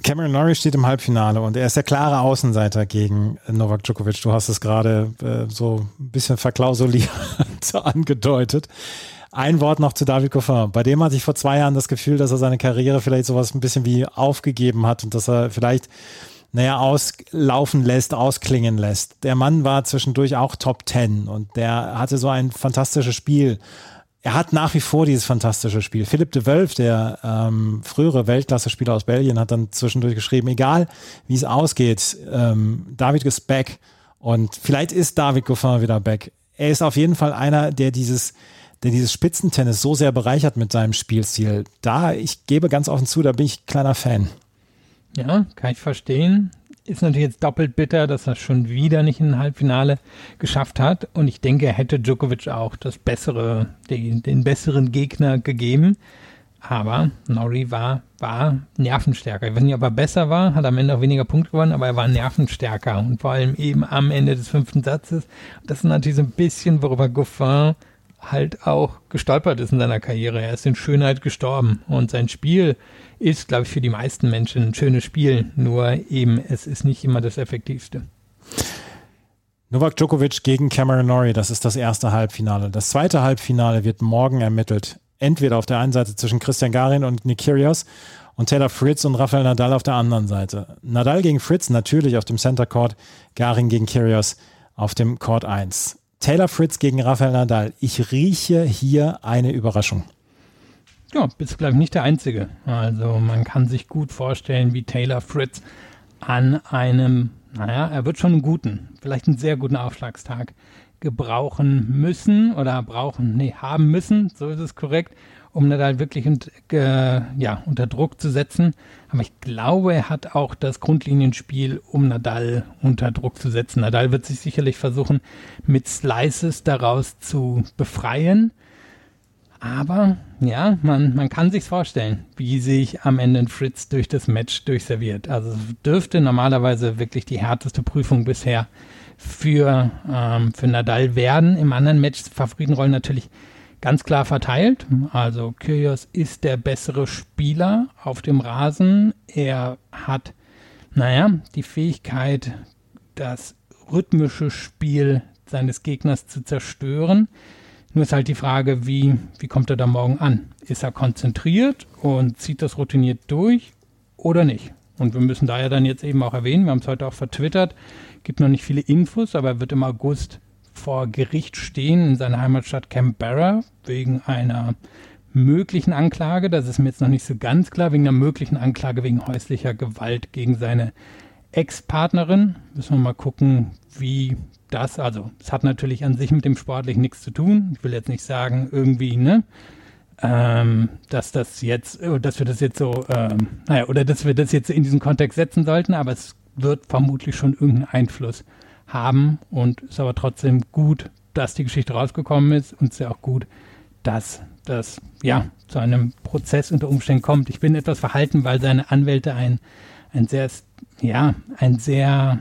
Cameron Norrie steht im Halbfinale und er ist der klare Außenseiter gegen Novak Djokovic. Du hast es gerade äh, so ein bisschen verklausuliert angedeutet. Ein Wort noch zu David Goffin. Bei dem hatte ich vor zwei Jahren das Gefühl, dass er seine Karriere vielleicht sowas ein bisschen wie aufgegeben hat und dass er vielleicht naja, auslaufen lässt, ausklingen lässt. Der Mann war zwischendurch auch Top Ten und der hatte so ein fantastisches Spiel. Er hat nach wie vor dieses fantastische Spiel. Philipp de Wölf, der ähm, frühere Weltklasse-Spieler aus Belgien, hat dann zwischendurch geschrieben, egal wie es ausgeht, ähm, David ist back und vielleicht ist David Goffin wieder back. Er ist auf jeden Fall einer, der dieses der dieses Spitzentennis so sehr bereichert mit seinem Spielstil. Da, ich gebe ganz offen zu, da bin ich kleiner Fan. Ja, kann ich verstehen. Ist natürlich jetzt doppelt bitter, dass er schon wieder nicht in ein Halbfinale geschafft hat. Und ich denke, er hätte Djokovic auch das bessere, den, den besseren Gegner gegeben. Aber Nori war, war nervenstärker. Ich weiß nicht, ob er besser war, hat am Ende auch weniger Punkte gewonnen, aber er war nervenstärker. Und vor allem eben am Ende des fünften Satzes. Das ist natürlich so ein bisschen, worüber Goffin halt auch gestolpert ist in seiner Karriere. Er ist in Schönheit gestorben und sein Spiel ist, glaube ich, für die meisten Menschen ein schönes Spiel, nur eben es ist nicht immer das effektivste. Novak Djokovic gegen Cameron Norrie, das ist das erste Halbfinale. Das zweite Halbfinale wird morgen ermittelt. Entweder auf der einen Seite zwischen Christian Garin und Nick Kyrgios und Taylor Fritz und Rafael Nadal auf der anderen Seite. Nadal gegen Fritz natürlich auf dem Center Court, Garin gegen Kyrgios auf dem Court 1. Taylor Fritz gegen Rafael Nadal. Ich rieche hier eine Überraschung. Ja, bist glaube ich nicht der Einzige. Also man kann sich gut vorstellen, wie Taylor Fritz an einem, naja, er wird schon einen guten, vielleicht einen sehr guten Aufschlagstag gebrauchen müssen oder brauchen, nee, haben müssen, so ist es korrekt, um Nadal wirklich und, äh, ja, unter Druck zu setzen. Aber ich glaube, er hat auch das Grundlinienspiel, um Nadal unter Druck zu setzen. Nadal wird sich sicherlich versuchen, mit Slices daraus zu befreien. Aber ja, man, man kann sich vorstellen, wie sich am Ende Fritz durch das Match durchserviert. Also es dürfte normalerweise wirklich die härteste Prüfung bisher für, ähm, für Nadal werden. Im anderen Match Favoritenrollen natürlich ganz klar verteilt. Also Kyrgios ist der bessere Spieler auf dem Rasen. Er hat, naja, die Fähigkeit, das rhythmische Spiel seines Gegners zu zerstören. Nur ist halt die Frage, wie, wie kommt er da morgen an? Ist er konzentriert und zieht das routiniert durch oder nicht? Und wir müssen da ja dann jetzt eben auch erwähnen, wir haben es heute auch vertwittert, gibt noch nicht viele Infos, aber er wird im August vor Gericht stehen in seiner Heimatstadt Canberra wegen einer möglichen Anklage. Das ist mir jetzt noch nicht so ganz klar, wegen einer möglichen Anklage wegen häuslicher Gewalt gegen seine Ex-Partnerin. Müssen wir mal gucken, wie das, also es hat natürlich an sich mit dem Sportlichen nichts zu tun. Ich will jetzt nicht sagen, irgendwie, ne? Ähm, dass das jetzt, äh, dass wir das jetzt so, ähm, naja, oder dass wir das jetzt in diesen Kontext setzen sollten, aber es wird vermutlich schon irgendeinen Einfluss haben und ist aber trotzdem gut, dass die Geschichte rausgekommen ist und es ist ja auch gut, dass das ja zu einem Prozess unter Umständen kommt. Ich bin etwas verhalten, weil seine Anwälte ein, ein sehr, ja, ein sehr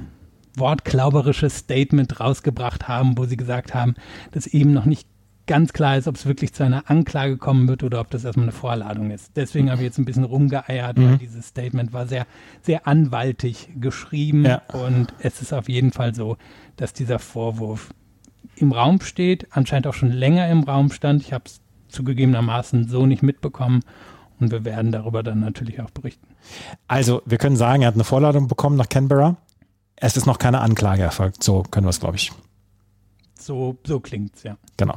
wortklauberisches Statement rausgebracht haben, wo sie gesagt haben, dass eben noch nicht ganz klar ist, ob es wirklich zu einer Anklage kommen wird oder ob das erstmal eine Vorladung ist. Deswegen habe ich jetzt ein bisschen rumgeeiert, mhm. weil dieses Statement war sehr, sehr anwaltig geschrieben ja. und es ist auf jeden Fall so, dass dieser Vorwurf im Raum steht, anscheinend auch schon länger im Raum stand. Ich habe es zugegebenermaßen so nicht mitbekommen und wir werden darüber dann natürlich auch berichten. Also, wir können sagen, er hat eine Vorladung bekommen nach Canberra. Es ist noch keine Anklage erfolgt. So können wir es, glaube ich. So, so klingt es, ja. Genau.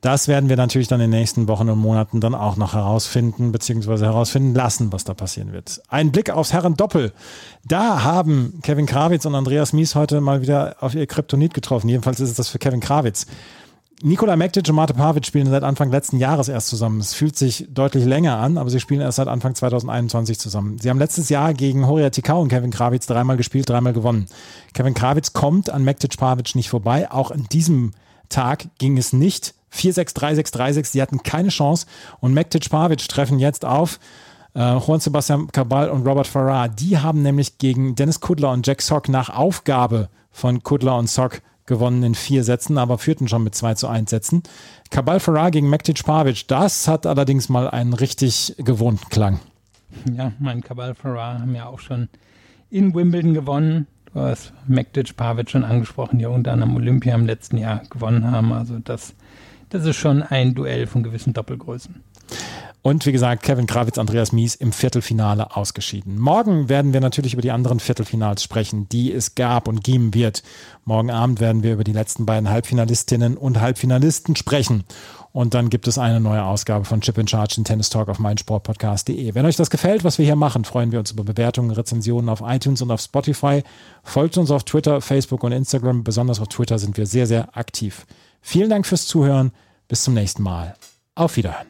Das werden wir natürlich dann in den nächsten Wochen und Monaten dann auch noch herausfinden, beziehungsweise herausfinden lassen, was da passieren wird. Ein Blick aufs Herren-Doppel. Da haben Kevin Krawitz und Andreas Mies heute mal wieder auf ihr Kryptonit getroffen. Jedenfalls ist es das für Kevin Krawitz. Nikola Mektic und Mate Pavic spielen seit Anfang letzten Jahres erst zusammen. Es fühlt sich deutlich länger an, aber sie spielen erst seit Anfang 2021 zusammen. Sie haben letztes Jahr gegen Horia Tikau und Kevin Krawitz dreimal gespielt, dreimal gewonnen. Kevin Krawitz kommt an Mektic Pavic nicht vorbei. Auch an diesem Tag ging es nicht. 4-6, 3-6, 3-6, sie hatten keine Chance. Und Mektic Pavic treffen jetzt auf äh, Juan Sebastian Cabal und Robert Farrar. Die haben nämlich gegen Dennis Kudler und Jack Sock nach Aufgabe von Kudler und Sock gewonnen in vier Sätzen, aber führten schon mit 2 zu 1 Sätzen. Kabal Farah gegen Mektic Pavic, das hat allerdings mal einen richtig gewohnten Klang. Ja, mein Kabal Farah haben ja auch schon in Wimbledon gewonnen. Du hast Mektic Pavic schon angesprochen, die unter anderem Olympia im letzten Jahr gewonnen haben. Also das, das ist schon ein Duell von gewissen Doppelgrößen. Und wie gesagt, Kevin Krawitz, Andreas Mies im Viertelfinale ausgeschieden. Morgen werden wir natürlich über die anderen Viertelfinals sprechen, die es gab und geben wird. Morgen Abend werden wir über die letzten beiden Halbfinalistinnen und Halbfinalisten sprechen. Und dann gibt es eine neue Ausgabe von Chip in Charge in Tennis Talk auf meinsportpodcast.de. Wenn euch das gefällt, was wir hier machen, freuen wir uns über Bewertungen, Rezensionen auf iTunes und auf Spotify. Folgt uns auf Twitter, Facebook und Instagram. Besonders auf Twitter sind wir sehr, sehr aktiv. Vielen Dank fürs Zuhören. Bis zum nächsten Mal. Auf Wiederhören.